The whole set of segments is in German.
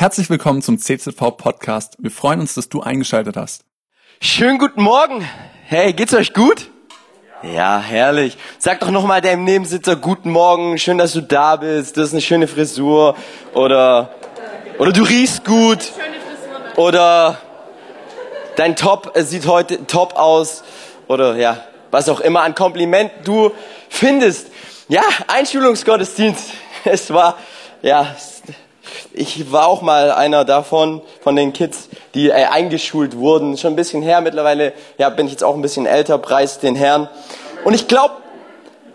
Herzlich willkommen zum CZV Podcast. Wir freuen uns, dass du eingeschaltet hast. Schönen guten Morgen. Hey, geht's euch gut? Ja, herrlich. Sag doch nochmal deinem Nebensitzer guten Morgen, schön, dass du da bist, du hast eine schöne Frisur oder, oder du riechst gut oder dein Top sieht heute top aus oder ja, was auch immer an Kompliment du findest. Ja, Einschulungsgottesdienst. Es war, ja, ich war auch mal einer davon, von den Kids, die äh, eingeschult wurden. Schon ein bisschen her mittlerweile, ja, bin ich jetzt auch ein bisschen älter, preis den Herrn. Und ich glaube,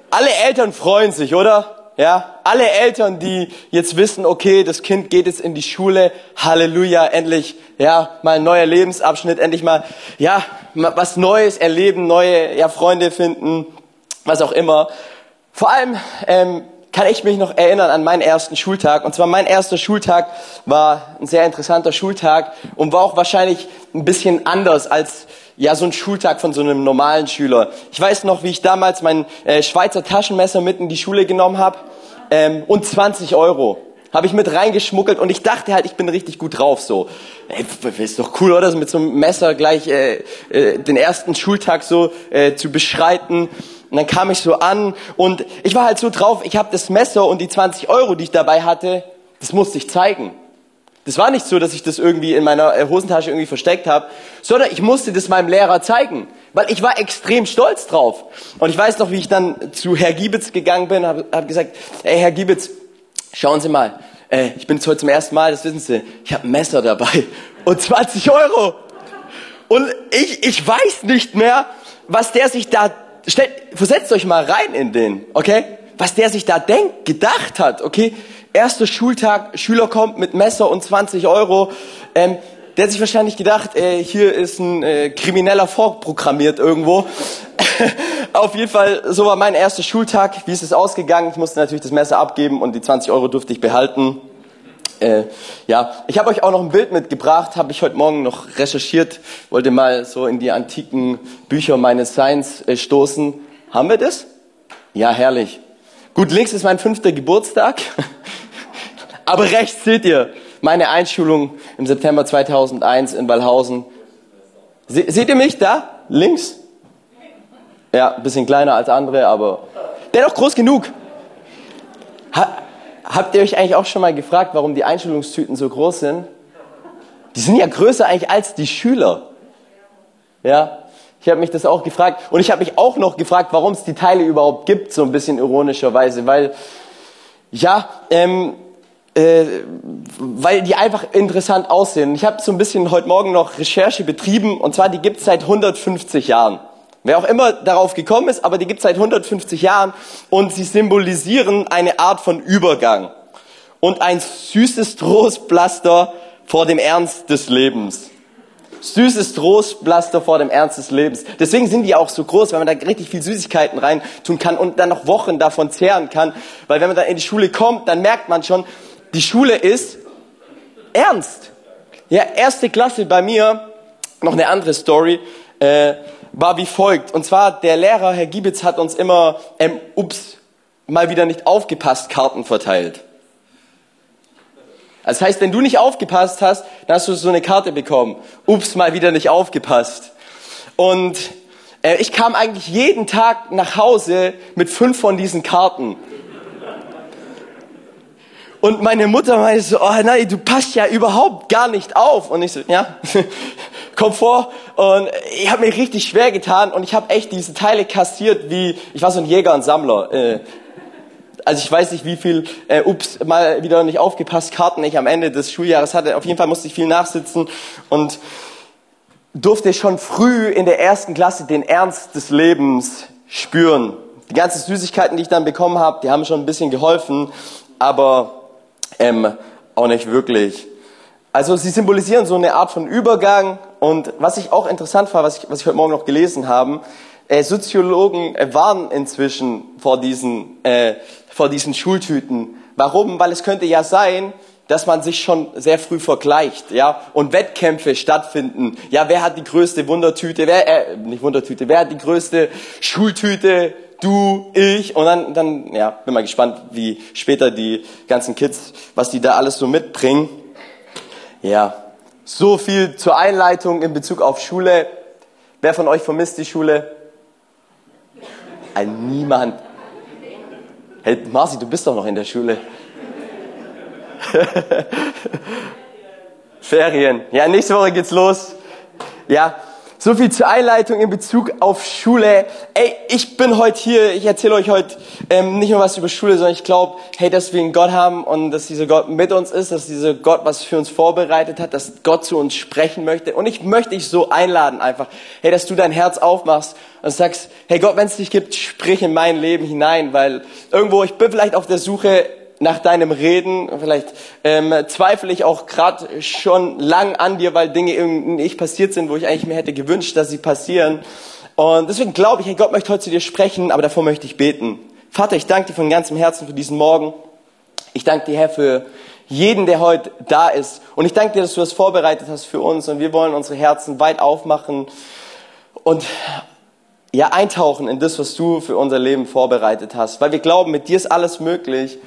alle Eltern freuen sich, oder? Ja, alle Eltern, die jetzt wissen, okay, das Kind geht jetzt in die Schule, Halleluja, endlich, ja, mal ein neuer Lebensabschnitt, endlich mal, ja, was Neues erleben, neue, ja, Freunde finden, was auch immer. Vor allem ähm, kann ich mich noch erinnern an meinen ersten Schultag. Und zwar mein erster Schultag war ein sehr interessanter Schultag und war auch wahrscheinlich ein bisschen anders als ja so ein Schultag von so einem normalen Schüler. Ich weiß noch, wie ich damals mein äh, Schweizer Taschenmesser mit in die Schule genommen habe ähm, und 20 Euro habe ich mit reingeschmuggelt und ich dachte halt, ich bin richtig gut drauf so. Ey, ist doch cool, oder? Mit so einem Messer gleich äh, äh, den ersten Schultag so äh, zu beschreiten. Und dann kam ich so an und ich war halt so drauf, ich habe das Messer und die 20 Euro, die ich dabei hatte, das musste ich zeigen. Das war nicht so, dass ich das irgendwie in meiner äh, Hosentasche irgendwie versteckt habe, sondern ich musste das meinem Lehrer zeigen, weil ich war extrem stolz drauf. Und ich weiß noch, wie ich dann zu Herr Giebitz gegangen bin, habe hab gesagt, ey Herr Giebitz, schauen Sie mal, äh, ich bin jetzt heute zum ersten Mal, das wissen Sie, ich habe ein Messer dabei und 20 Euro. Und ich, ich weiß nicht mehr, was der sich da stellt, versetzt euch mal rein in den, okay? Was der sich da denkt, gedacht hat, okay? Erster Schultag, Schüler kommt mit Messer und 20 Euro. Ähm, der hat sich wahrscheinlich gedacht, äh, hier ist ein äh, krimineller vorprogrammiert irgendwo. Auf jeden Fall, so war mein erster Schultag. Wie ist es ausgegangen? Ich musste natürlich das Messer abgeben und die 20 Euro durfte ich behalten. Äh, ja, ich habe euch auch noch ein Bild mitgebracht, habe ich heute Morgen noch recherchiert, wollte mal so in die antiken Bücher meines Seins äh, stoßen. Haben wir das? Ja, herrlich. Gut, links ist mein fünfter Geburtstag, aber rechts seht ihr meine Einschulung im September 2001 in Wallhausen. Se seht ihr mich da? Links? Ja, ein bisschen kleiner als andere, aber dennoch groß genug. Ha Habt ihr euch eigentlich auch schon mal gefragt, warum die Einschulungstüten so groß sind? Die sind ja größer eigentlich als die Schüler. Ja, ich habe mich das auch gefragt. Und ich habe mich auch noch gefragt, warum es die Teile überhaupt gibt, so ein bisschen ironischerweise. Weil, ja, ähm, äh, weil die einfach interessant aussehen. Ich habe so ein bisschen heute Morgen noch Recherche betrieben. Und zwar, die gibt es seit 150 Jahren. Wer auch immer darauf gekommen ist, aber die gibt es seit 150 Jahren und sie symbolisieren eine Art von Übergang und ein süßes Trostpflaster vor dem Ernst des Lebens. Süßes Trostpflaster vor dem Ernst des Lebens. Deswegen sind die auch so groß, weil man da richtig viel Süßigkeiten rein tun kann und dann noch Wochen davon zehren kann. Weil wenn man dann in die Schule kommt, dann merkt man schon, die Schule ist ernst. Ja, erste Klasse bei mir, noch eine andere Story. Äh, war wie folgt. Und zwar, der Lehrer, Herr Giebitz, hat uns immer, ähm, ups, mal wieder nicht aufgepasst, Karten verteilt. Das heißt, wenn du nicht aufgepasst hast, dann hast du so eine Karte bekommen. Ups, mal wieder nicht aufgepasst. Und äh, ich kam eigentlich jeden Tag nach Hause mit fünf von diesen Karten. Und meine Mutter meinte so, oh nein, du passt ja überhaupt gar nicht auf. Und ich so, ja, komm vor. Und ich habe mir richtig schwer getan und ich habe echt diese Teile kassiert wie, ich war so ein Jäger und Sammler. Äh, also ich weiß nicht, wie viel, äh, ups, mal wieder nicht aufgepasst, Karten ich am Ende des Schuljahres hatte. Auf jeden Fall musste ich viel nachsitzen und durfte schon früh in der ersten Klasse den Ernst des Lebens spüren. Die ganzen Süßigkeiten, die ich dann bekommen habe, die haben schon ein bisschen geholfen, aber ähm, auch nicht wirklich. Also sie symbolisieren so eine Art von Übergang und was ich auch interessant war, was ich, was ich heute Morgen noch gelesen habe, äh, Soziologen äh, warnen inzwischen vor diesen, äh, vor diesen Schultüten. Warum? Weil es könnte ja sein, dass man sich schon sehr früh vergleicht, ja, und Wettkämpfe stattfinden. Ja, wer hat die größte Wundertüte? Wer, äh, nicht Wundertüte, wer hat die größte Schultüte? Du, ich und dann, dann, ja, bin mal gespannt, wie später die ganzen Kids, was die da alles so mitbringen. Ja, so viel zur Einleitung in Bezug auf Schule. Wer von euch vermisst die Schule? Ein niemand. Hey, Marci, du bist doch noch in der Schule. Ferien. Ja, nächste Woche geht's los. Ja, so viel zur Einleitung in Bezug auf Schule. Ey, ich bin heute hier, ich erzähle euch heute ähm, nicht nur was über Schule, sondern ich glaube, hey, dass wir einen Gott haben und dass dieser Gott mit uns ist, dass dieser Gott was für uns vorbereitet hat, dass Gott zu uns sprechen möchte. Und ich möchte dich so einladen einfach, hey, dass du dein Herz aufmachst und sagst, hey Gott, wenn es dich gibt, sprich in mein Leben hinein, weil irgendwo, ich bin vielleicht auf der Suche nach deinem Reden. Vielleicht ähm, zweifle ich auch gerade schon lang an dir, weil Dinge nicht passiert sind, wo ich eigentlich mir hätte gewünscht, dass sie passieren. Und deswegen glaube ich, Gott möchte heute zu dir sprechen, aber davor möchte ich beten. Vater, ich danke dir von ganzem Herzen für diesen Morgen. Ich danke dir, Herr, für jeden, der heute da ist. Und ich danke dir, dass du das vorbereitet hast für uns. Und wir wollen unsere Herzen weit aufmachen und ja, eintauchen in das, was du für unser Leben vorbereitet hast. Weil wir glauben, mit dir ist alles möglich.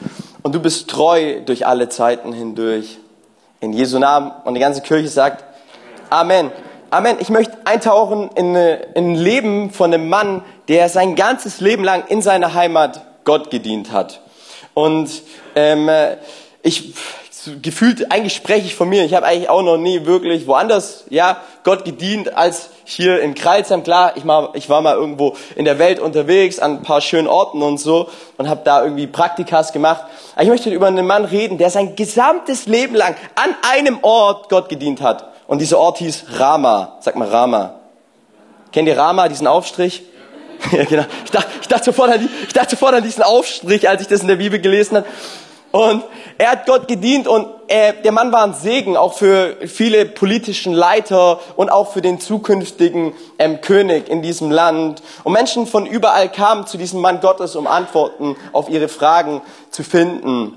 Und du bist treu durch alle Zeiten hindurch. In Jesu Namen. Und die ganze Kirche sagt Amen. Amen. Ich möchte eintauchen in, in ein Leben von einem Mann, der sein ganzes Leben lang in seiner Heimat Gott gedient hat. Und ähm, ich gefühlt, eigentlich spreche ich von mir. Ich habe eigentlich auch noch nie wirklich woanders, ja, Gott gedient als hier in Kreilsheim. Klar, ich, mal, ich war mal irgendwo in der Welt unterwegs, an ein paar schönen Orten und so und habe da irgendwie Praktikas gemacht. Aber ich möchte über einen Mann reden, der sein gesamtes Leben lang an einem Ort Gott gedient hat. Und dieser Ort hieß Rama. Sag mal Rama. Kennt ihr Rama, diesen Aufstrich? ja, genau. Ich dachte, ich, dachte sofort an, ich dachte sofort an diesen Aufstrich, als ich das in der Bibel gelesen habe. Und er hat Gott gedient und er, der Mann war ein Segen, auch für viele politischen Leiter und auch für den zukünftigen ähm, König in diesem Land. Und Menschen von überall kamen zu diesem Mann Gottes, um Antworten auf ihre Fragen zu finden.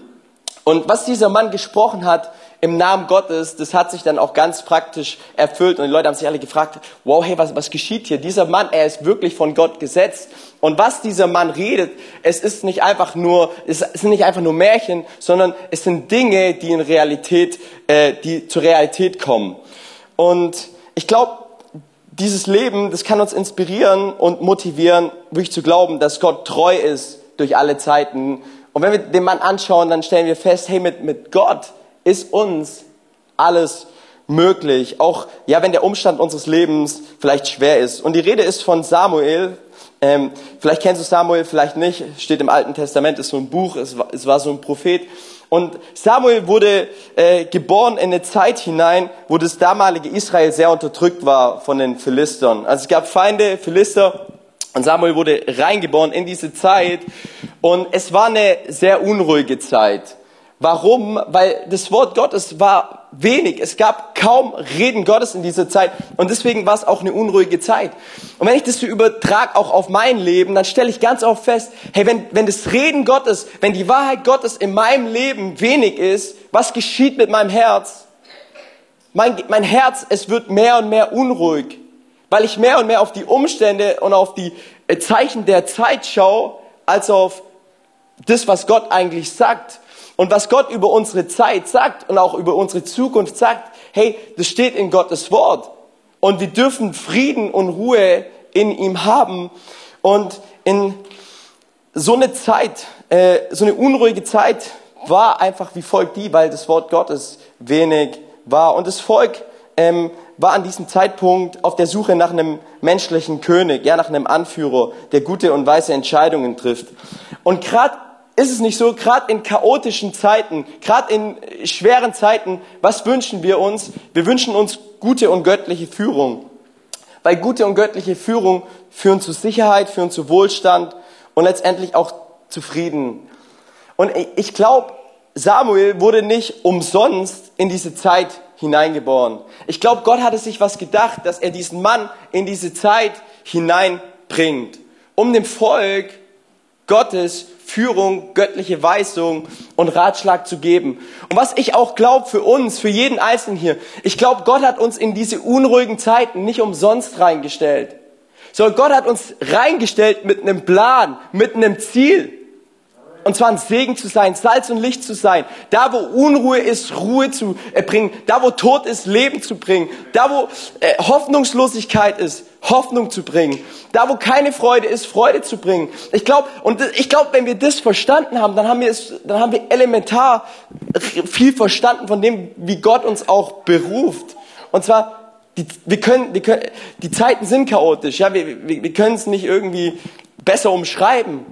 Und was dieser Mann gesprochen hat, im Namen Gottes, das hat sich dann auch ganz praktisch erfüllt. Und die Leute haben sich alle gefragt, wow, hey, was, was geschieht hier? Dieser Mann, er ist wirklich von Gott gesetzt. Und was dieser Mann redet, es ist nicht einfach nur, es sind nicht einfach nur Märchen, sondern es sind Dinge, die in Realität, äh, die zur Realität kommen. Und ich glaube, dieses Leben, das kann uns inspirieren und motivieren, wirklich zu glauben, dass Gott treu ist durch alle Zeiten. Und wenn wir den Mann anschauen, dann stellen wir fest, hey, mit, mit Gott, ist uns alles möglich, auch ja, wenn der Umstand unseres Lebens vielleicht schwer ist. Und die Rede ist von Samuel. Ähm, vielleicht kennst du Samuel, vielleicht nicht. Steht im Alten Testament, ist so ein Buch. Es war, es war so ein Prophet. Und Samuel wurde äh, geboren in eine Zeit hinein, wo das damalige Israel sehr unterdrückt war von den Philistern. Also es gab Feinde, Philister. Und Samuel wurde reingeboren in diese Zeit. Und es war eine sehr unruhige Zeit. Warum? Weil das Wort Gottes war wenig. Es gab kaum Reden Gottes in dieser Zeit. Und deswegen war es auch eine unruhige Zeit. Und wenn ich das so übertrage auch auf mein Leben, dann stelle ich ganz oft fest, hey, wenn, wenn das Reden Gottes, wenn die Wahrheit Gottes in meinem Leben wenig ist, was geschieht mit meinem Herz? Mein, mein Herz, es wird mehr und mehr unruhig, weil ich mehr und mehr auf die Umstände und auf die äh, Zeichen der Zeit schaue, als auf das, was Gott eigentlich sagt. Und was Gott über unsere Zeit sagt und auch über unsere Zukunft sagt, hey, das steht in Gottes Wort. Und wir dürfen Frieden und Ruhe in ihm haben. Und in so eine Zeit, äh, so eine unruhige Zeit war einfach wie folgt die, weil das Wort Gottes wenig war. Und das Volk ähm, war an diesem Zeitpunkt auf der Suche nach einem menschlichen König, ja, nach einem Anführer, der gute und weise Entscheidungen trifft. Und gerade ist es nicht so, gerade in chaotischen Zeiten, gerade in schweren Zeiten, was wünschen wir uns? Wir wünschen uns gute und göttliche Führung. Weil gute und göttliche Führung führen zu Sicherheit, führen zu Wohlstand und letztendlich auch zu Frieden. Und ich glaube, Samuel wurde nicht umsonst in diese Zeit hineingeboren. Ich glaube, Gott hatte sich was gedacht, dass er diesen Mann in diese Zeit hineinbringt, um dem Volk Gottes Führung, göttliche Weisung und Ratschlag zu geben. Und was ich auch glaube für uns, für jeden Einzelnen hier, ich glaube, Gott hat uns in diese unruhigen Zeiten nicht umsonst reingestellt, sondern Gott hat uns reingestellt mit einem Plan, mit einem Ziel. Und zwar ein Segen zu sein, Salz und Licht zu sein. Da, wo Unruhe ist, Ruhe zu äh, bringen. Da, wo Tod ist, Leben zu bringen. Da, wo äh, Hoffnungslosigkeit ist, Hoffnung zu bringen. Da, wo keine Freude ist, Freude zu bringen. Ich glaube, und ich glaube, wenn wir das verstanden haben, dann haben wir es, dann haben wir elementar viel verstanden von dem, wie Gott uns auch beruft. Und zwar, die, wir können, wir können, die Zeiten sind chaotisch, ja, wir, wir, wir können es nicht irgendwie besser umschreiben.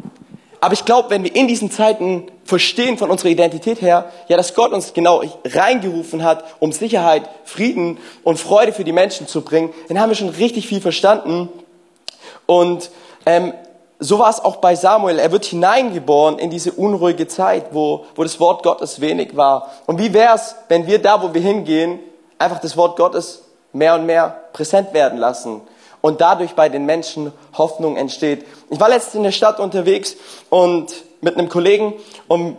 Aber ich glaube, wenn wir in diesen Zeiten verstehen von unserer Identität her, ja, dass Gott uns genau reingerufen hat, um Sicherheit, Frieden und Freude für die Menschen zu bringen, dann haben wir schon richtig viel verstanden. Und ähm, so war es auch bei Samuel. Er wird hineingeboren in diese unruhige Zeit, wo, wo das Wort Gottes wenig war. Und wie wäre es, wenn wir da, wo wir hingehen, einfach das Wort Gottes mehr und mehr präsent werden lassen? Und dadurch bei den Menschen Hoffnung entsteht. Ich war letztens in der Stadt unterwegs und mit einem Kollegen und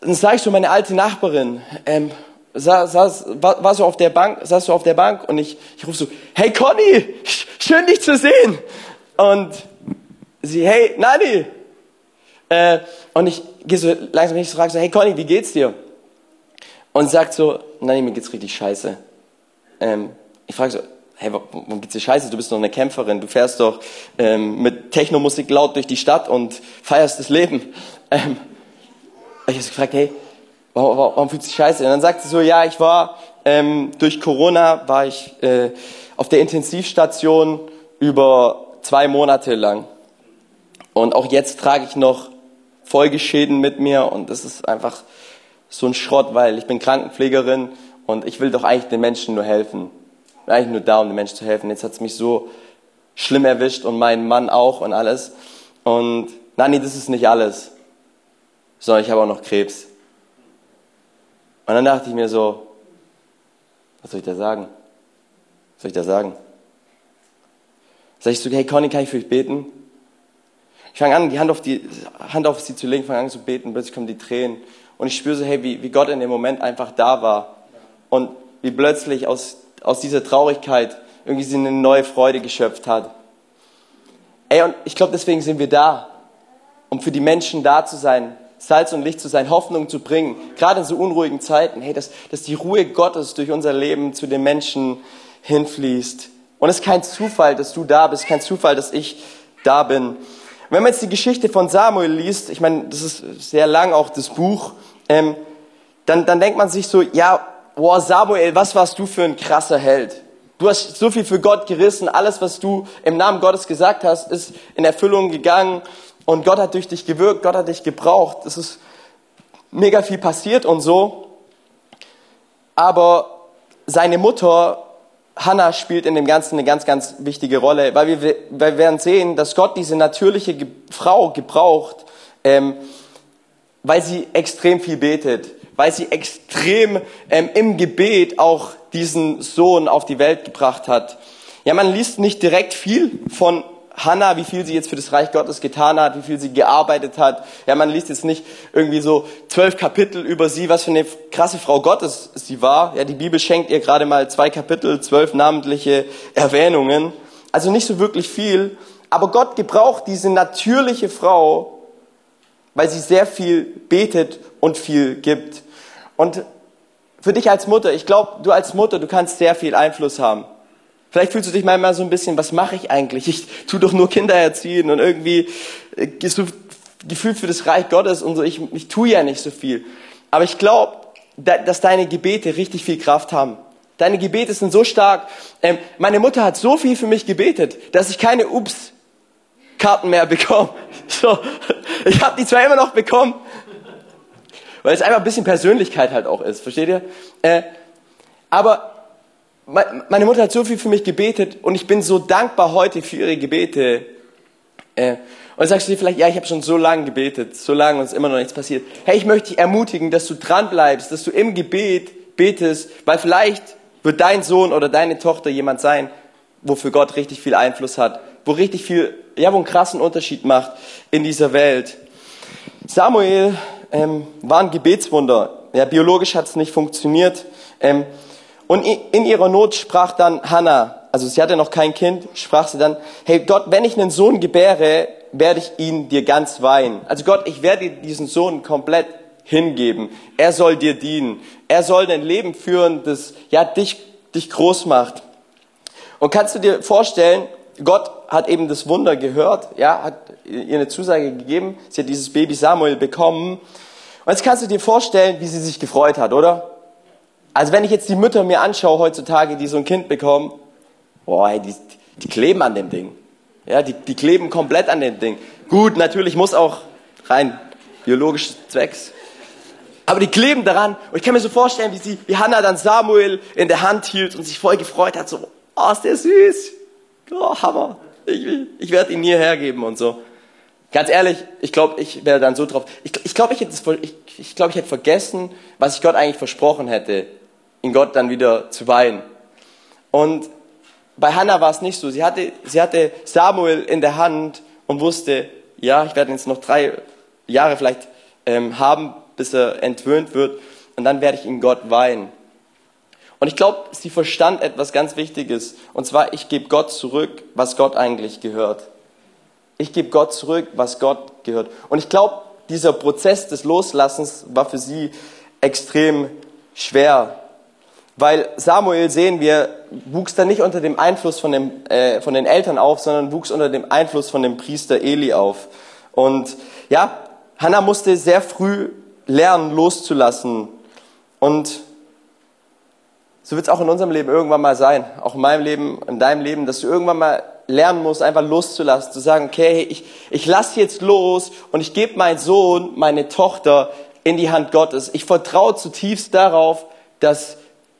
dann sah ich so meine alte Nachbarin, ähm, saß, saß, war, war so auf der Bank, saß so auf der Bank und ich, ich rufe so, hey Conny, schön dich zu sehen. Und sie, hey Nani. Äh, und ich gehe so langsam hin, ich frage so, hey Conny, wie geht's dir? Und sagt so, Nani, mir geht's richtig scheiße. Ähm, ich frage so, hey, warum geht's dir scheiße? Du bist doch eine Kämpferin, du fährst doch ähm, mit Technomusik laut durch die Stadt und feierst das Leben. Ähm, ich habe gefragt, hey, warum, warum fühlt sich scheiße? Und dann sagt sie so, ja, ich war ähm, durch Corona war ich äh, auf der Intensivstation über zwei Monate lang und auch jetzt trage ich noch Folgeschäden mit mir und das ist einfach so ein Schrott, weil ich bin Krankenpflegerin und ich will doch eigentlich den Menschen nur helfen eigentlich nur da, um den Menschen zu helfen. Jetzt hat es mich so schlimm erwischt und meinen Mann auch und alles. Und nein, nee, das ist nicht alles, sondern ich habe auch noch Krebs. Und dann dachte ich mir so, was soll ich da sagen? Was soll ich da sagen? Sag ich so, hey Conny, kann ich für dich beten? Ich fange an, die Hand auf, die Hand auf sie zu legen, fange an zu beten, plötzlich kommen die Tränen. Und ich spüre so, hey, wie, wie Gott in dem Moment einfach da war. Und wie plötzlich aus aus dieser Traurigkeit irgendwie sie eine neue Freude geschöpft hat. Ey, und ich glaube, deswegen sind wir da, um für die Menschen da zu sein, Salz und Licht zu sein, Hoffnung zu bringen, gerade in so unruhigen Zeiten, hey, dass, dass die Ruhe Gottes durch unser Leben zu den Menschen hinfließt. Und es ist kein Zufall, dass du da bist, kein Zufall, dass ich da bin. Wenn man jetzt die Geschichte von Samuel liest, ich meine, das ist sehr lang auch das Buch, ähm, dann, dann denkt man sich so, ja, boah, Samuel, was warst du für ein krasser Held. Du hast so viel für Gott gerissen. Alles, was du im Namen Gottes gesagt hast, ist in Erfüllung gegangen. Und Gott hat durch dich gewirkt, Gott hat dich gebraucht. Es ist mega viel passiert und so. Aber seine Mutter, Hannah, spielt in dem Ganzen eine ganz, ganz wichtige Rolle, weil wir, wir werden sehen, dass Gott diese natürliche Frau gebraucht, ähm, weil sie extrem viel betet weil sie extrem ähm, im Gebet auch diesen Sohn auf die Welt gebracht hat. Ja, man liest nicht direkt viel von Hannah, wie viel sie jetzt für das Reich Gottes getan hat, wie viel sie gearbeitet hat. Ja, man liest jetzt nicht irgendwie so zwölf Kapitel über sie, was für eine krasse Frau Gottes sie war. Ja, die Bibel schenkt ihr gerade mal zwei Kapitel, zwölf namentliche Erwähnungen. Also nicht so wirklich viel. Aber Gott gebraucht diese natürliche Frau, weil sie sehr viel betet und viel gibt. Und für dich als Mutter, ich glaube, du als Mutter, du kannst sehr viel Einfluss haben. Vielleicht fühlst du dich manchmal so ein bisschen, was mache ich eigentlich? Ich tue doch nur Kinder erziehen und irgendwie äh, so gefühlt für das Reich Gottes und so. Ich, ich tue ja nicht so viel. Aber ich glaube, dass deine Gebete richtig viel Kraft haben. Deine Gebete sind so stark. Ähm, meine Mutter hat so viel für mich gebetet, dass ich keine Ups-Karten mehr bekomme. So, ich habe die zwar immer noch bekommen, weil es einfach ein bisschen Persönlichkeit halt auch ist, versteht ihr? Äh, aber meine Mutter hat so viel für mich gebetet und ich bin so dankbar heute für ihre Gebete. Äh, und sagst du dir vielleicht, ja, ich habe schon so lange gebetet, so lange und es ist immer noch nichts passiert. Hey, ich möchte dich ermutigen, dass du dran bleibst, dass du im Gebet betest, weil vielleicht wird dein Sohn oder deine Tochter jemand sein, wofür Gott richtig viel Einfluss hat, wo richtig viel, ja, wo einen krassen Unterschied macht in dieser Welt. Samuel ähm, war ein Gebetswunder. Ja, biologisch hat es nicht funktioniert. Ähm, und in ihrer Not sprach dann Hannah, also sie hatte noch kein Kind, sprach sie dann, hey Gott, wenn ich einen Sohn gebäre, werde ich ihn dir ganz weihen. Also Gott, ich werde diesen Sohn komplett hingeben. Er soll dir dienen. Er soll dein Leben führen, das ja dich, dich groß macht. Und kannst du dir vorstellen, Gott hat eben das Wunder gehört, ja, hat ihr eine Zusage gegeben. Sie hat dieses Baby Samuel bekommen. Und jetzt kannst du dir vorstellen, wie sie sich gefreut hat, oder? Also wenn ich jetzt die Mütter mir anschaue heutzutage, die so ein Kind bekommen, boah, die, die kleben an dem Ding. Ja, die, die kleben komplett an dem Ding. Gut, natürlich muss auch rein biologisch zwecks. Aber die kleben daran. Und ich kann mir so vorstellen, wie sie, wie Hannah dann Samuel in der Hand hielt und sich voll gefreut hat, so, oh, ist der süß. Oh, Hammer. Ich, ich werde ihn nie hergeben und so. Ganz ehrlich, ich glaube, ich wäre dann so drauf. Ich, ich glaube, ich, hätte, ich, ich, glaub, ich hätte vergessen, was ich Gott eigentlich versprochen hätte, ihn Gott dann wieder zu weihen. Und bei Hannah war es nicht so. Sie hatte, sie hatte Samuel in der Hand und wusste, ja, ich werde jetzt noch drei Jahre vielleicht ähm, haben, bis er entwöhnt wird. Und dann werde ich ihn Gott weihen. Und ich glaube, sie verstand etwas ganz Wichtiges. Und zwar, ich gebe Gott zurück, was Gott eigentlich gehört. Ich gebe Gott zurück, was Gott gehört. Und ich glaube, dieser Prozess des Loslassens war für sie extrem schwer. Weil Samuel, sehen wir, wuchs dann nicht unter dem Einfluss von, dem, äh, von den Eltern auf, sondern wuchs unter dem Einfluss von dem Priester Eli auf. Und ja, Hannah musste sehr früh lernen, loszulassen. Und so wird es auch in unserem Leben irgendwann mal sein, auch in meinem Leben, in deinem Leben, dass du irgendwann mal lernen musst, einfach loszulassen, zu sagen, okay, ich, ich lasse jetzt los und ich gebe meinen Sohn, meine Tochter in die Hand Gottes. Ich vertraue zutiefst darauf, dass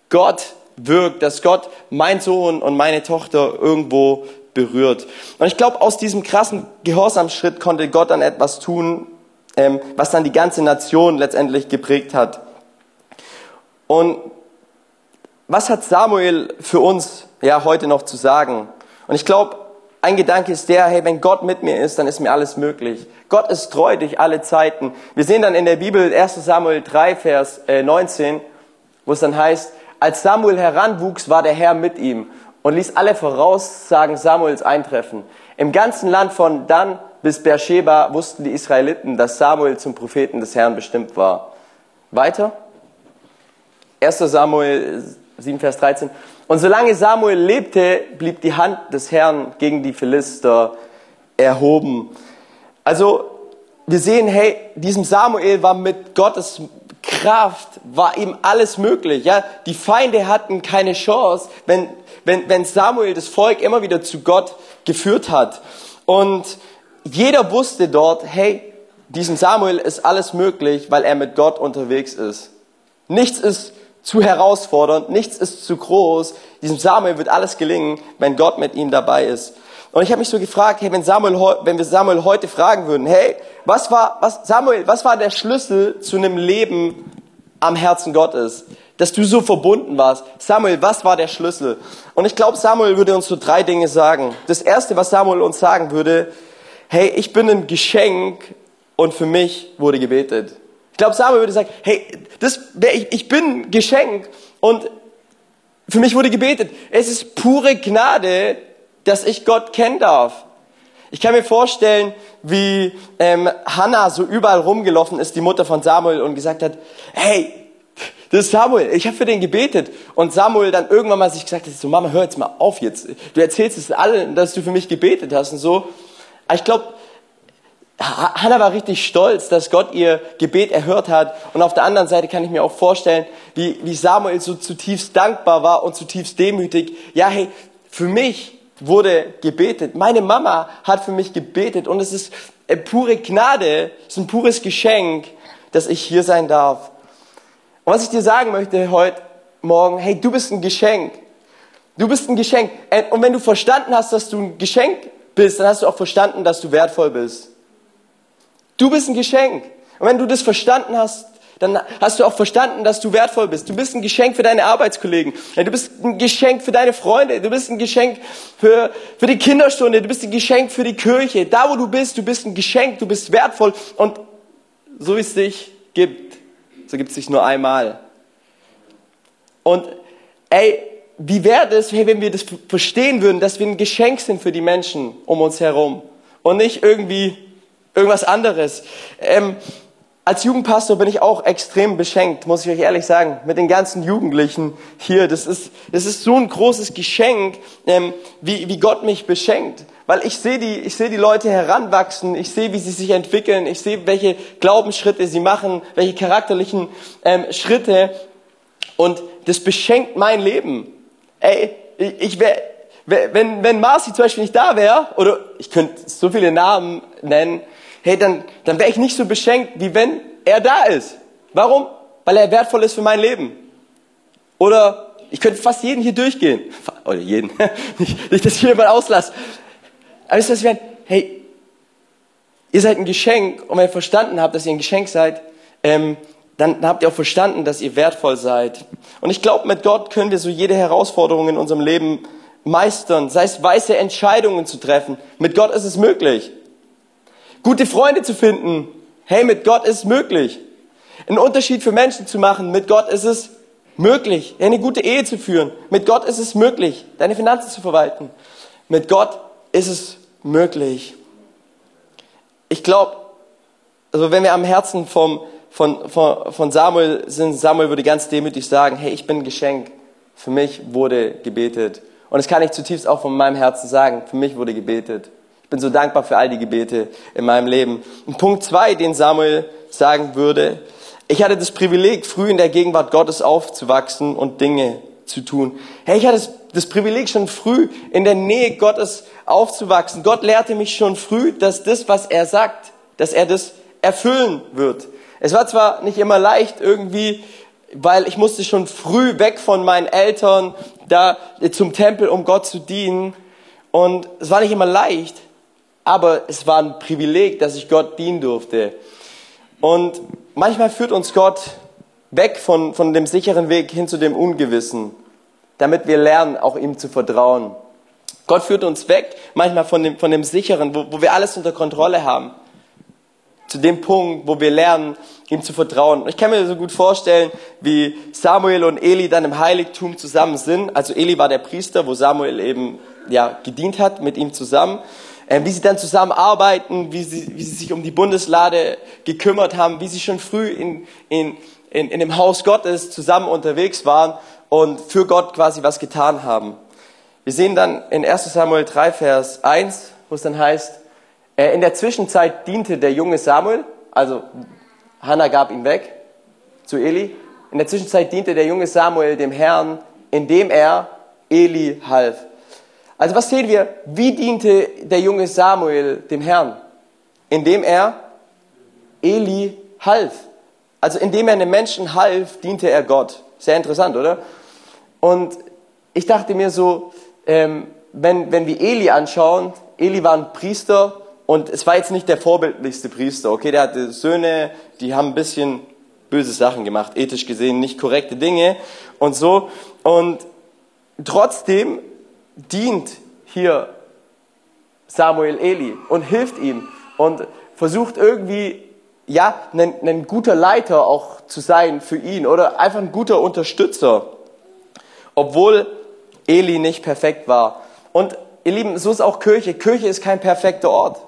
Gott wirkt, dass Gott mein Sohn und meine Tochter irgendwo berührt. Und ich glaube, aus diesem krassen Gehorsamschritt konnte Gott dann etwas tun, ähm, was dann die ganze Nation letztendlich geprägt hat. Und was hat Samuel für uns ja heute noch zu sagen? Und ich glaube, ein Gedanke ist der, hey, wenn Gott mit mir ist, dann ist mir alles möglich. Gott ist treu durch alle Zeiten. Wir sehen dann in der Bibel 1 Samuel 3, Vers 19, äh, wo es dann heißt, als Samuel heranwuchs, war der Herr mit ihm und ließ alle Voraussagen Samuels eintreffen. Im ganzen Land von Dan bis Beersheba wussten die Israeliten, dass Samuel zum Propheten des Herrn bestimmt war. Weiter. 1 Samuel 7 Vers 13. Und solange Samuel lebte, blieb die Hand des Herrn gegen die Philister erhoben. Also wir sehen, hey, diesem Samuel war mit Gottes Kraft, war ihm alles möglich. Ja, die Feinde hatten keine Chance, wenn, wenn, wenn Samuel das Volk immer wieder zu Gott geführt hat. Und jeder wusste dort, hey, diesem Samuel ist alles möglich, weil er mit Gott unterwegs ist. Nichts ist zu herausfordernd, nichts ist zu groß. Diesem Samuel wird alles gelingen, wenn Gott mit ihm dabei ist. Und ich habe mich so gefragt, hey, wenn, Samuel, wenn wir Samuel heute fragen würden, hey, was war, was, Samuel, was war der Schlüssel zu einem Leben am Herzen Gottes? Dass du so verbunden warst. Samuel, was war der Schlüssel? Und ich glaube, Samuel würde uns so drei Dinge sagen. Das erste, was Samuel uns sagen würde, hey, ich bin ein Geschenk und für mich wurde gebetet glaube, Samuel würde sagen, hey, das, ich, ich bin Geschenk und für mich wurde gebetet. Es ist pure Gnade, dass ich Gott kennen darf. Ich kann mir vorstellen, wie ähm, Hannah so überall rumgelaufen ist, die Mutter von Samuel, und gesagt hat, hey, das ist Samuel, ich habe für den gebetet. Und Samuel dann irgendwann mal sich gesagt hat, so Mama, hör jetzt mal auf jetzt. Du erzählst es allen, dass du für mich gebetet hast und so. Ich glaube, Hannah war richtig stolz, dass Gott ihr Gebet erhört hat. Und auf der anderen Seite kann ich mir auch vorstellen, wie, wie Samuel so zutiefst dankbar war und zutiefst demütig. Ja, hey, für mich wurde gebetet. Meine Mama hat für mich gebetet. Und es ist pure Gnade, es ist ein pures Geschenk, dass ich hier sein darf. Und was ich dir sagen möchte heute Morgen, hey, du bist ein Geschenk. Du bist ein Geschenk. Und wenn du verstanden hast, dass du ein Geschenk bist, dann hast du auch verstanden, dass du wertvoll bist. Du bist ein Geschenk. Und wenn du das verstanden hast, dann hast du auch verstanden, dass du wertvoll bist. Du bist ein Geschenk für deine Arbeitskollegen. Du bist ein Geschenk für deine Freunde. Du bist ein Geschenk für, für die Kinderstunde. Du bist ein Geschenk für die Kirche. Da, wo du bist, du bist ein Geschenk. Du bist wertvoll. Und so wie es dich gibt, so gibt es dich nur einmal. Und ey, wie wäre hey, wenn wir das verstehen würden, dass wir ein Geschenk sind für die Menschen um uns herum? und nicht irgendwie irgendwas anderes. Ähm, als Jugendpastor bin ich auch extrem beschenkt, muss ich euch ehrlich sagen, mit den ganzen Jugendlichen hier. Das ist, das ist so ein großes Geschenk, ähm, wie, wie Gott mich beschenkt. Weil ich sehe die, ich die Leute heranwachsen, ich sehe, wie sie sich entwickeln, ich sehe, welche Glaubensschritte sie machen, welche charakterlichen ähm, Schritte. Und das beschenkt mein Leben. Ey, ich wäre, wenn, wenn Marci zum Beispiel nicht da wäre, oder ich könnte so viele Namen nennen, hey, dann, dann wäre ich nicht so beschenkt, wie wenn er da ist. Warum? Weil er wertvoll ist für mein Leben. Oder ich könnte fast jeden hier durchgehen. Oder jeden. nicht, nicht, dass ich jemand auslasse. Aber was ich meine? Hey, ihr seid ein Geschenk und wenn ihr verstanden habt, dass ihr ein Geschenk seid, ähm, dann habt ihr auch verstanden, dass ihr wertvoll seid. Und ich glaube, mit Gott können wir so jede Herausforderung in unserem Leben meistern, sei es weiße Entscheidungen zu treffen. Mit Gott ist es möglich. Gute Freunde zu finden. Hey, mit Gott ist es möglich. Einen Unterschied für Menschen zu machen. Mit Gott ist es möglich. Eine gute Ehe zu führen. Mit Gott ist es möglich. Deine Finanzen zu verwalten. Mit Gott ist es möglich. Ich glaube, also wenn wir am Herzen vom, von, von, von Samuel sind, Samuel würde ganz demütig sagen, hey, ich bin ein Geschenk. Für mich wurde gebetet. Und das kann ich zutiefst auch von meinem Herzen sagen. Für mich wurde gebetet. Bin so dankbar für all die Gebete in meinem Leben. Und Punkt zwei, den Samuel sagen würde, ich hatte das Privileg, früh in der Gegenwart Gottes aufzuwachsen und Dinge zu tun. Hey, ich hatte das Privileg, schon früh in der Nähe Gottes aufzuwachsen. Gott lehrte mich schon früh, dass das, was er sagt, dass er das erfüllen wird. Es war zwar nicht immer leicht irgendwie, weil ich musste schon früh weg von meinen Eltern da zum Tempel, um Gott zu dienen. Und es war nicht immer leicht, aber es war ein Privileg, dass ich Gott dienen durfte. Und manchmal führt uns Gott weg von, von dem sicheren Weg hin zu dem Ungewissen, damit wir lernen, auch ihm zu vertrauen. Gott führt uns weg, manchmal von dem, von dem sicheren, wo, wo wir alles unter Kontrolle haben, zu dem Punkt, wo wir lernen, ihm zu vertrauen. Ich kann mir so gut vorstellen, wie Samuel und Eli dann im Heiligtum zusammen sind. Also Eli war der Priester, wo Samuel eben ja, gedient hat mit ihm zusammen wie sie dann zusammenarbeiten, wie sie, wie sie sich um die Bundeslade gekümmert haben, wie sie schon früh in, in, in, in dem Haus Gottes zusammen unterwegs waren und für Gott quasi was getan haben. Wir sehen dann in 1 Samuel 3, Vers 1, wo es dann heißt, äh, in der Zwischenzeit diente der junge Samuel, also Hannah gab ihn weg zu Eli. In der Zwischenzeit diente der junge Samuel dem Herrn, indem er Eli half. Also was sehen wir? Wie diente der junge Samuel dem Herrn? Indem er Eli half. Also indem er einem Menschen half, diente er Gott. Sehr interessant, oder? Und ich dachte mir so, ähm, wenn, wenn wir Eli anschauen, Eli war ein Priester und es war jetzt nicht der vorbildlichste Priester. Okay, der hatte Söhne, die haben ein bisschen böse Sachen gemacht, ethisch gesehen nicht korrekte Dinge und so. Und trotzdem dient hier Samuel Eli und hilft ihm und versucht irgendwie, ja, ein, ein guter Leiter auch zu sein für ihn oder einfach ein guter Unterstützer, obwohl Eli nicht perfekt war. Und ihr Lieben, so ist auch Kirche. Kirche ist kein perfekter Ort.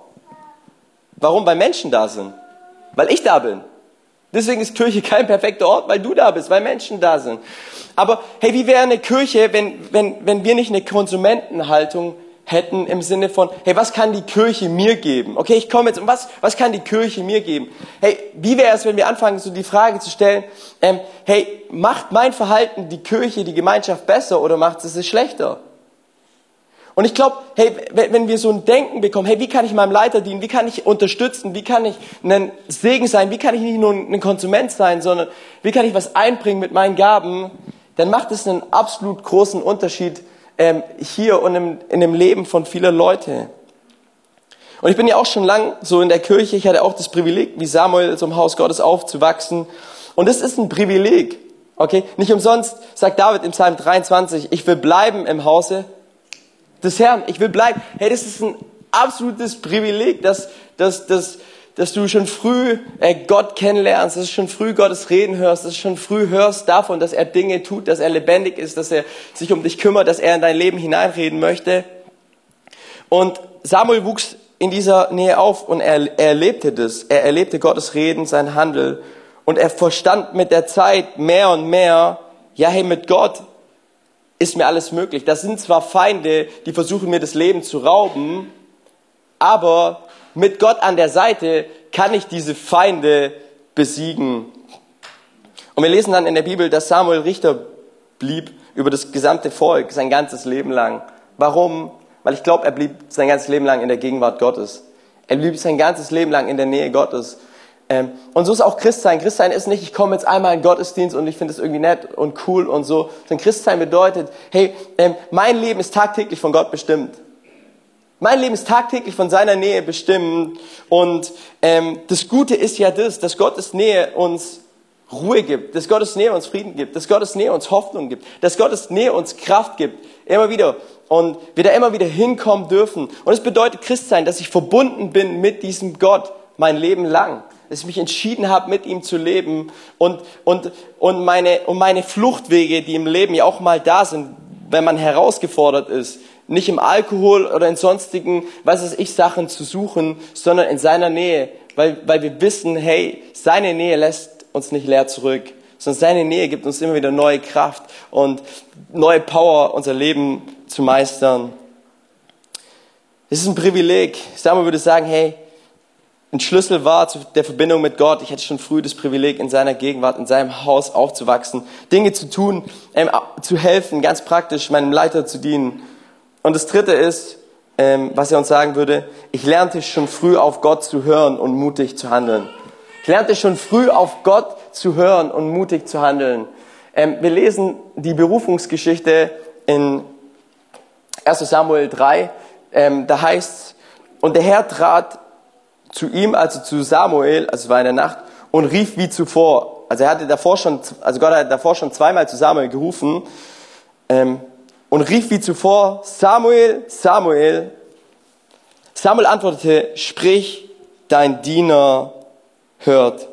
Warum? Weil Menschen da sind. Weil ich da bin. Deswegen ist Kirche kein perfekter Ort, weil du da bist, weil Menschen da sind. Aber hey, wie wäre eine Kirche, wenn, wenn, wenn wir nicht eine Konsumentenhaltung hätten im Sinne von, hey, was kann die Kirche mir geben? Okay, ich komme jetzt, und was, was kann die Kirche mir geben? Hey, wie wäre es, wenn wir anfangen, so die Frage zu stellen, ähm, hey, macht mein Verhalten die Kirche, die Gemeinschaft besser oder macht es es schlechter? Und ich glaube, hey, wenn wir so ein Denken bekommen, hey, wie kann ich meinem Leiter dienen, wie kann ich unterstützen, wie kann ich ein Segen sein, wie kann ich nicht nur ein Konsument sein, sondern wie kann ich was einbringen mit meinen Gaben, dann macht es einen absolut großen Unterschied ähm, hier und im, in dem Leben von vielen Leuten. Und ich bin ja auch schon lang so in der Kirche, ich hatte auch das Privileg, wie Samuel zum Haus Gottes aufzuwachsen. Und das ist ein Privileg, okay? Nicht umsonst sagt David im Psalm 23, ich will bleiben im Hause des Herrn. Ich will bleiben. Hey, das ist ein absolutes Privileg, dass, dass, dass, dass du schon früh äh, Gott kennenlernst, dass du schon früh Gottes Reden hörst, dass du schon früh hörst davon, dass er Dinge tut, dass er lebendig ist, dass er sich um dich kümmert, dass er in dein Leben hineinreden möchte. Und Samuel wuchs in dieser Nähe auf und er, er erlebte das. Er erlebte Gottes Reden, sein Handel und er verstand mit der Zeit mehr und mehr, ja, hey, mit Gott ist mir alles möglich. Das sind zwar Feinde, die versuchen mir das Leben zu rauben, aber mit Gott an der Seite kann ich diese Feinde besiegen. Und wir lesen dann in der Bibel, dass Samuel Richter blieb über das gesamte Volk sein ganzes Leben lang. Warum? Weil ich glaube, er blieb sein ganzes Leben lang in der Gegenwart Gottes. Er blieb sein ganzes Leben lang in der Nähe Gottes. Ähm, und so ist auch Christsein. Christsein ist nicht, ich komme jetzt einmal in Gottesdienst und ich finde es irgendwie nett und cool und so. Sondern Christsein bedeutet, hey, ähm, mein Leben ist tagtäglich von Gott bestimmt. Mein Leben ist tagtäglich von seiner Nähe bestimmt. Und ähm, das Gute ist ja das, dass Gottes Nähe uns Ruhe gibt, dass Gottes Nähe uns Frieden gibt, dass Gottes Nähe uns Hoffnung gibt, dass Gottes Nähe uns Kraft gibt. Immer wieder. Und wir da immer wieder hinkommen dürfen. Und es bedeutet Christsein, dass ich verbunden bin mit diesem Gott mein Leben lang. Dass ich mich entschieden habe, mit ihm zu leben und, und, und, meine, und meine Fluchtwege, die im Leben ja auch mal da sind, wenn man herausgefordert ist, nicht im Alkohol oder in sonstigen, was weiß ich, Sachen zu suchen, sondern in seiner Nähe, weil, weil wir wissen, hey, seine Nähe lässt uns nicht leer zurück, sondern seine Nähe gibt uns immer wieder neue Kraft und neue Power, unser Leben zu meistern. Es ist ein Privileg. Samuel würde sagen, hey, ein Schlüssel war zu der Verbindung mit Gott. Ich hatte schon früh das Privileg, in seiner Gegenwart, in seinem Haus aufzuwachsen, Dinge zu tun, ähm, zu helfen, ganz praktisch meinem Leiter zu dienen. Und das Dritte ist, ähm, was er uns sagen würde, ich lernte schon früh auf Gott zu hören und mutig zu handeln. Ich lernte schon früh auf Gott zu hören und mutig zu handeln. Ähm, wir lesen die Berufungsgeschichte in 1 Samuel 3. Ähm, da heißt und der Herr trat zu ihm, also zu Samuel, also es war in der Nacht, und rief wie zuvor. Also er hatte davor schon, also Gott hat davor schon zweimal zu Samuel gerufen ähm, und rief wie zuvor, Samuel, Samuel. Samuel antwortete, sprich, dein Diener hört.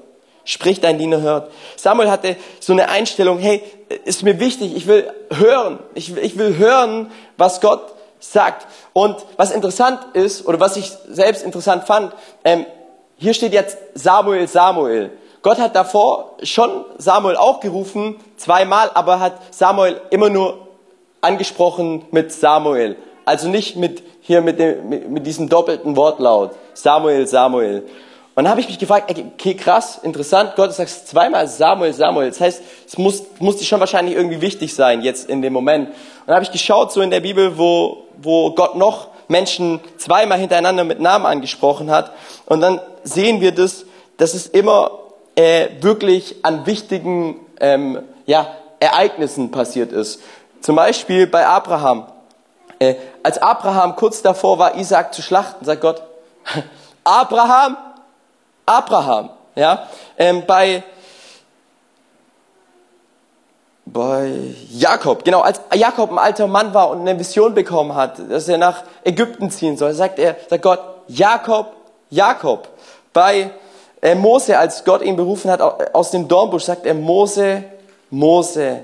Sprich, dein Diener hört. Samuel hatte so eine Einstellung, hey, ist mir wichtig, ich will hören, ich, ich will hören, was Gott sagt. Und was interessant ist, oder was ich selbst interessant fand, ähm, hier steht jetzt Samuel, Samuel. Gott hat davor schon Samuel auch gerufen, zweimal, aber hat Samuel immer nur angesprochen mit Samuel. Also nicht mit, hier mit, dem, mit, mit diesem doppelten Wortlaut. Samuel, Samuel. Und dann habe ich mich gefragt, okay, krass, interessant, Gott sagt zweimal Samuel, Samuel. Das heißt, es muss, muss dir schon wahrscheinlich irgendwie wichtig sein jetzt in dem Moment. Und dann habe ich geschaut so in der Bibel, wo, wo Gott noch Menschen zweimal hintereinander mit Namen angesprochen hat. Und dann sehen wir das, dass es immer äh, wirklich an wichtigen ähm, ja, Ereignissen passiert ist. Zum Beispiel bei Abraham. Äh, als Abraham kurz davor war, Isaac zu schlachten, sagt Gott, Abraham, Abraham. Ja? Ähm, bei bei Jakob, genau, als Jakob ein alter Mann war und eine Vision bekommen hat, dass er nach Ägypten ziehen soll, sagt er, sagt Gott, Jakob, Jakob. Bei äh, Mose, als Gott ihn berufen hat aus dem Dornbusch, sagt er Mose, Mose.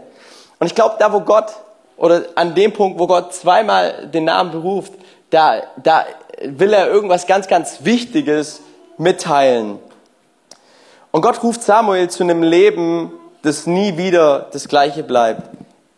Und ich glaube, da wo Gott, oder an dem Punkt, wo Gott zweimal den Namen beruft, da, da will er irgendwas ganz, ganz Wichtiges mitteilen. Und Gott ruft Samuel zu einem Leben, das nie wieder das Gleiche bleibt.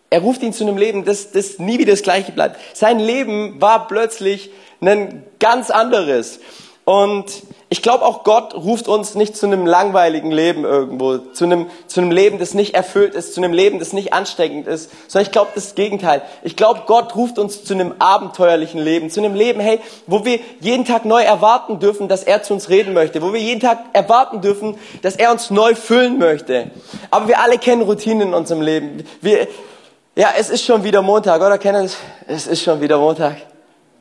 Er ruft ihn zu einem Leben, das, das nie wieder das Gleiche bleibt. Sein Leben war plötzlich ein ganz anderes. Und ich glaube auch Gott ruft uns nicht zu einem langweiligen Leben irgendwo, zu einem, zu einem Leben, das nicht erfüllt ist, zu einem Leben, das nicht ansteckend ist, sondern ich glaube das Gegenteil. Ich glaube, Gott ruft uns zu einem abenteuerlichen Leben, zu einem Leben, hey, wo wir jeden Tag neu erwarten dürfen, dass er zu uns reden möchte, wo wir jeden Tag erwarten dürfen, dass er uns neu füllen möchte. Aber wir alle kennen Routinen in unserem Leben. Wir, ja, es ist schon wieder Montag, oder kennen es? Es ist schon wieder Montag.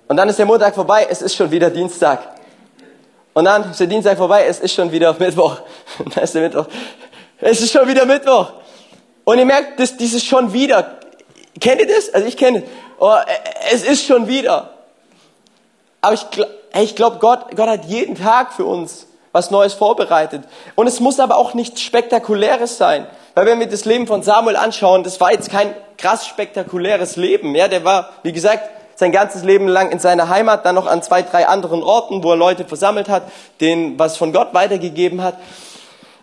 Und dann ist der Montag vorbei, es ist schon wieder Dienstag. Und dann ist der Dienstag vorbei, es ist schon wieder Mittwoch. dann ist der Mittwoch. Es ist schon wieder Mittwoch. Und ihr merkt, das, dieses schon wieder. Kennt ihr das? Also ich kenne es. Oh, es ist schon wieder. Aber ich, ich glaube, Gott, Gott hat jeden Tag für uns was Neues vorbereitet. Und es muss aber auch nichts Spektakuläres sein. Weil wenn wir das Leben von Samuel anschauen, das war jetzt kein krass spektakuläres Leben. Ja, der war, wie gesagt, sein ganzes Leben lang in seiner Heimat, dann noch an zwei, drei anderen Orten, wo er Leute versammelt hat, denen was von Gott weitergegeben hat.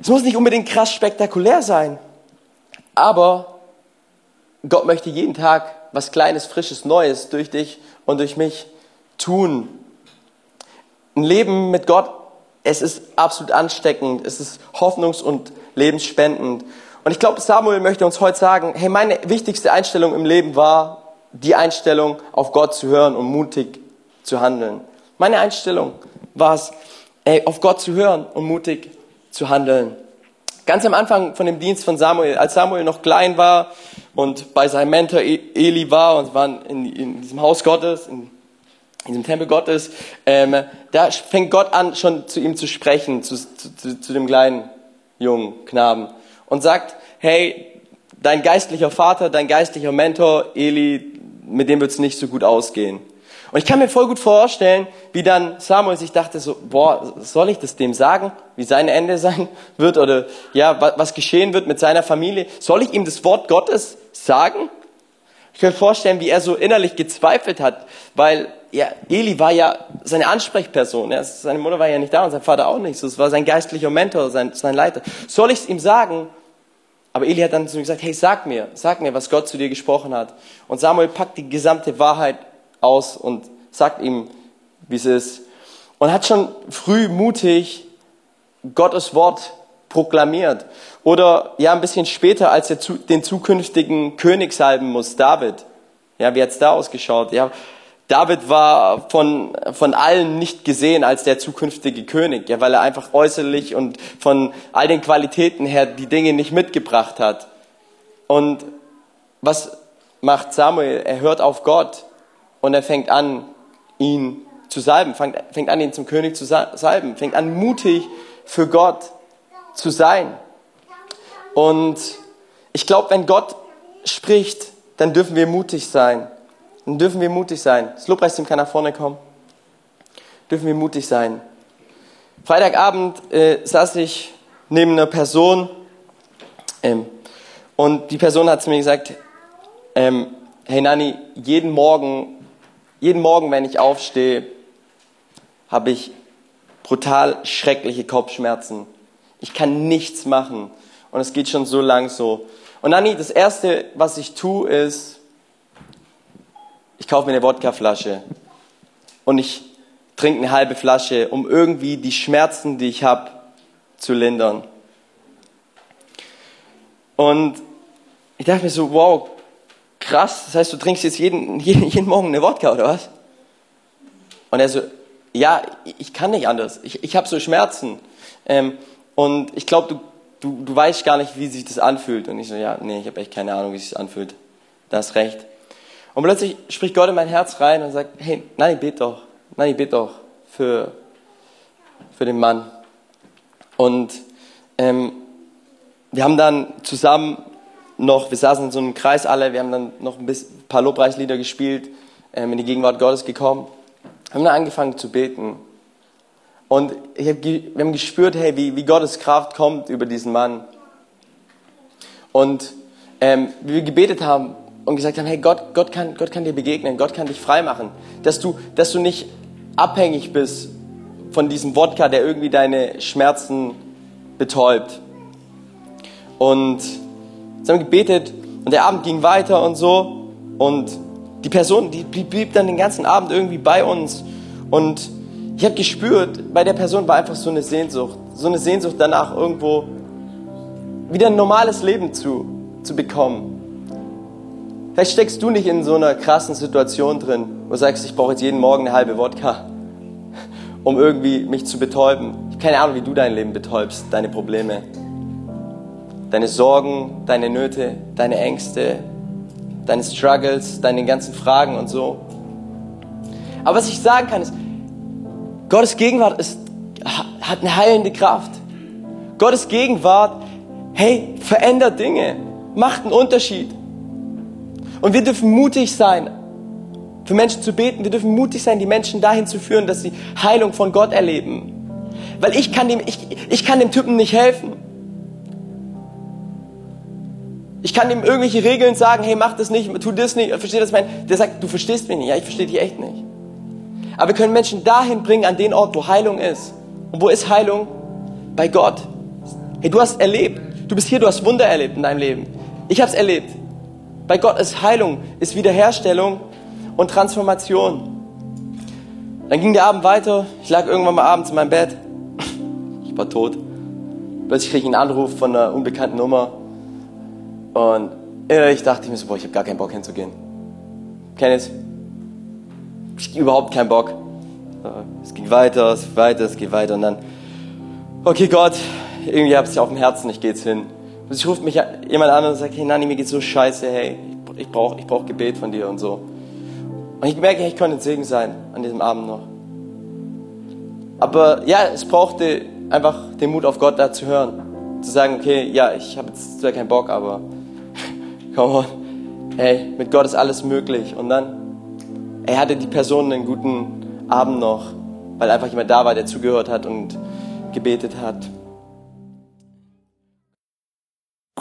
Es muss nicht unbedingt krass spektakulär sein, aber Gott möchte jeden Tag was Kleines, Frisches, Neues durch dich und durch mich tun. Ein Leben mit Gott, es ist absolut ansteckend, es ist hoffnungs- und lebensspendend. Und ich glaube, Samuel möchte uns heute sagen, hey, meine wichtigste Einstellung im Leben war die Einstellung, auf Gott zu hören und mutig zu handeln. Meine Einstellung war es, ey, auf Gott zu hören und mutig zu handeln. Ganz am Anfang von dem Dienst von Samuel, als Samuel noch klein war und bei seinem Mentor e- Eli war und waren in, in diesem Haus Gottes, in, in diesem Tempel Gottes, ähm, da fängt Gott an, schon zu ihm zu sprechen, zu, zu, zu dem kleinen jungen Knaben und sagt, hey, dein geistlicher Vater, dein geistlicher Mentor Eli, mit dem wird es nicht so gut ausgehen. Und ich kann mir voll gut vorstellen, wie dann Samuel sich dachte so, boah, soll ich das dem sagen, wie sein Ende sein wird oder ja, was geschehen wird mit seiner Familie? Soll ich ihm das Wort Gottes sagen? Ich kann mir vorstellen, wie er so innerlich gezweifelt hat, weil ja, Eli war ja seine Ansprechperson. Ja, seine Mutter war ja nicht da und sein Vater auch nicht. So, es war sein geistlicher Mentor, sein, sein Leiter. Soll ich es ihm sagen? Aber Eli hat dann zu ihm gesagt, hey, sag mir, sag mir, was Gott zu dir gesprochen hat. Und Samuel packt die gesamte Wahrheit aus und sagt ihm, wie es ist. Und hat schon früh mutig Gottes Wort proklamiert. Oder ja, ein bisschen später, als er den zukünftigen König salben muss, David. Ja, wie hat's da ausgeschaut? Ja, David war von, von allen nicht gesehen als der zukünftige König, ja, weil er einfach äußerlich und von all den Qualitäten her die Dinge nicht mitgebracht hat. Und was macht Samuel? Er hört auf Gott und er fängt an, ihn zu salben, fängt, fängt an, ihn zum König zu salben, fängt an, mutig für Gott zu sein. Und ich glaube, wenn Gott spricht, dann dürfen wir mutig sein. Dann dürfen wir mutig sein. Das Lobpreisteam kann nach vorne kommen. Dürfen wir mutig sein. Freitagabend äh, saß ich neben einer Person ähm, und die Person hat zu mir gesagt, ähm, hey Nani, jeden Morgen jeden Morgen, wenn ich aufstehe, habe ich brutal schreckliche Kopfschmerzen. Ich kann nichts machen. Und es geht schon so lang so. Und Anni, das Erste, was ich tue, ist, ich kaufe mir eine Wodkaflasche und ich trinke eine halbe Flasche, um irgendwie die Schmerzen, die ich habe, zu lindern. Und ich dachte mir so, wow, krass, das heißt, du trinkst jetzt jeden, jeden, jeden Morgen eine Wodka oder was? Und er so, ja, ich kann nicht anders. Ich, ich habe so Schmerzen. Ähm, und ich glaube, du, du, du weißt gar nicht, wie sich das anfühlt. Und ich so, ja, nee, ich habe echt keine Ahnung, wie sich das anfühlt. Da hast recht. Und plötzlich spricht Gott in mein Herz rein und sagt, hey, nein, ich bete doch. Nein, ich bete doch für, für den Mann. Und ähm, wir haben dann zusammen noch, wir saßen in so einem Kreis alle, wir haben dann noch ein paar Lobpreislieder gespielt, ähm, in die Gegenwart Gottes gekommen, haben dann angefangen zu beten. Und hab, wir haben gespürt, hey, wie, wie Gottes Kraft kommt über diesen Mann. Und ähm, wie wir gebetet haben und gesagt haben, hey, Gott, Gott, kann, Gott kann dir begegnen, Gott kann dich freimachen. Dass du, dass du nicht abhängig bist von diesem Wodka, der irgendwie deine Schmerzen betäubt. Und Sie haben gebetet und der Abend ging weiter und so. Und die Person, die blieb dann den ganzen Abend irgendwie bei uns. Und ich habe gespürt, bei der Person war einfach so eine Sehnsucht. So eine Sehnsucht danach, irgendwo wieder ein normales Leben zu, zu bekommen. Vielleicht steckst du nicht in so einer krassen Situation drin, wo du sagst, ich brauche jetzt jeden Morgen eine halbe Wodka, um irgendwie mich zu betäuben. Ich habe keine Ahnung, wie du dein Leben betäubst, deine Probleme deine Sorgen, deine Nöte, deine Ängste, deine Struggles, deine ganzen Fragen und so. Aber was ich sagen kann, ist, Gottes Gegenwart ist, hat eine heilende Kraft. Gottes Gegenwart, hey, verändert Dinge, macht einen Unterschied. Und wir dürfen mutig sein, für Menschen zu beten. Wir dürfen mutig sein, die Menschen dahin zu führen, dass sie Heilung von Gott erleben. Weil ich kann dem, ich, ich kann dem Typen nicht helfen. Ich kann ihm irgendwelche Regeln sagen, hey, mach das nicht, tu das nicht, versteh das, mein. Der sagt, du verstehst mich nicht. Ja, ich verstehe dich echt nicht. Aber wir können Menschen dahin bringen, an den Ort, wo Heilung ist. Und wo ist Heilung? Bei Gott. Hey, du hast erlebt. Du bist hier, du hast Wunder erlebt in deinem Leben. Ich habe es erlebt. Bei Gott ist Heilung, ist Wiederherstellung und Transformation. Dann ging der Abend weiter. Ich lag irgendwann mal abends in meinem Bett. Ich war tot. Plötzlich kriege ich einen Anruf von einer unbekannten Nummer. Und dachte ich mir so, boah, ich habe gar keinen Bock hinzugehen. Kenneth? Ich überhaupt keinen Bock. Es ging weiter, es ging weiter, es ging weiter. Und dann, okay Gott, irgendwie habe ich es auf dem Herzen, ich gehe jetzt hin. Plötzlich ruft mich jemand an und sagt, hey Nani, mir geht's so scheiße, hey, ich brauche ich brauch Gebet von dir und so. Und ich merke, ich könnte ein Segen sein an diesem Abend noch. Aber ja, es brauchte einfach den Mut auf Gott da zu hören. Zu sagen, okay, ja, ich habe jetzt zwar keinen Bock, aber come on, hey, mit Gott ist alles möglich. Und dann, er hatte die Person einen guten Abend noch, weil einfach jemand da war, der zugehört hat und gebetet hat.